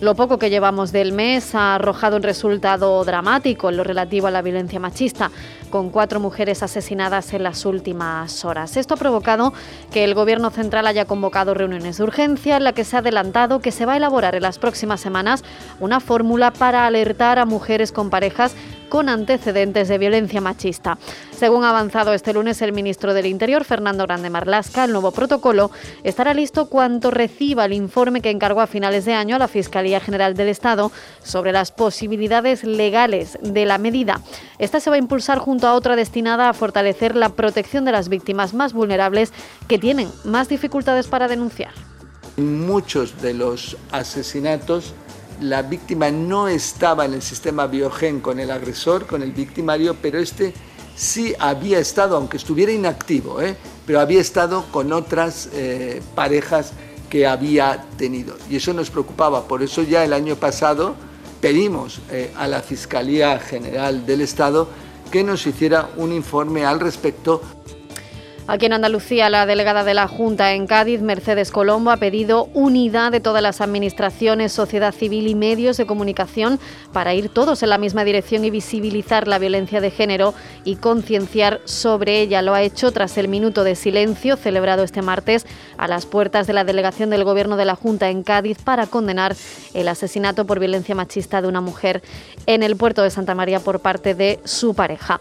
Lo poco que llevamos del mes ha arrojado un resultado dramático en lo relativo a la violencia machista, con cuatro mujeres asesinadas en las últimas horas. Esto ha provocado que el Gobierno central haya convocado reuniones de urgencia en la que se ha adelantado que se va a elaborar en las próximas semanas una fórmula para alertar a mujeres con parejas con antecedentes de violencia machista. Según ha avanzado este lunes el ministro del Interior, Fernando Grande Marlasca, el nuevo protocolo estará listo cuando reciba el informe que encargó a finales de año a la Fiscalía General del Estado sobre las posibilidades legales de la medida. Esta se va a impulsar junto a otra destinada a fortalecer la protección de las víctimas más vulnerables que tienen más dificultades para denunciar. Muchos de los asesinatos la víctima no estaba en el sistema biogen con el agresor, con el victimario, pero este sí había estado, aunque estuviera inactivo, ¿eh? pero había estado con otras eh, parejas que había tenido. Y eso nos preocupaba, por eso ya el año pasado pedimos eh, a la Fiscalía General del Estado que nos hiciera un informe al respecto. Aquí en Andalucía, la delegada de la Junta en Cádiz, Mercedes Colombo, ha pedido unidad de todas las administraciones, sociedad civil y medios de comunicación para ir todos en la misma dirección y visibilizar la violencia de género y concienciar sobre ella. Lo ha hecho tras el minuto de silencio celebrado este martes a las puertas de la delegación del Gobierno de la Junta en Cádiz para condenar el asesinato por violencia machista de una mujer en el puerto de Santa María por parte de su pareja.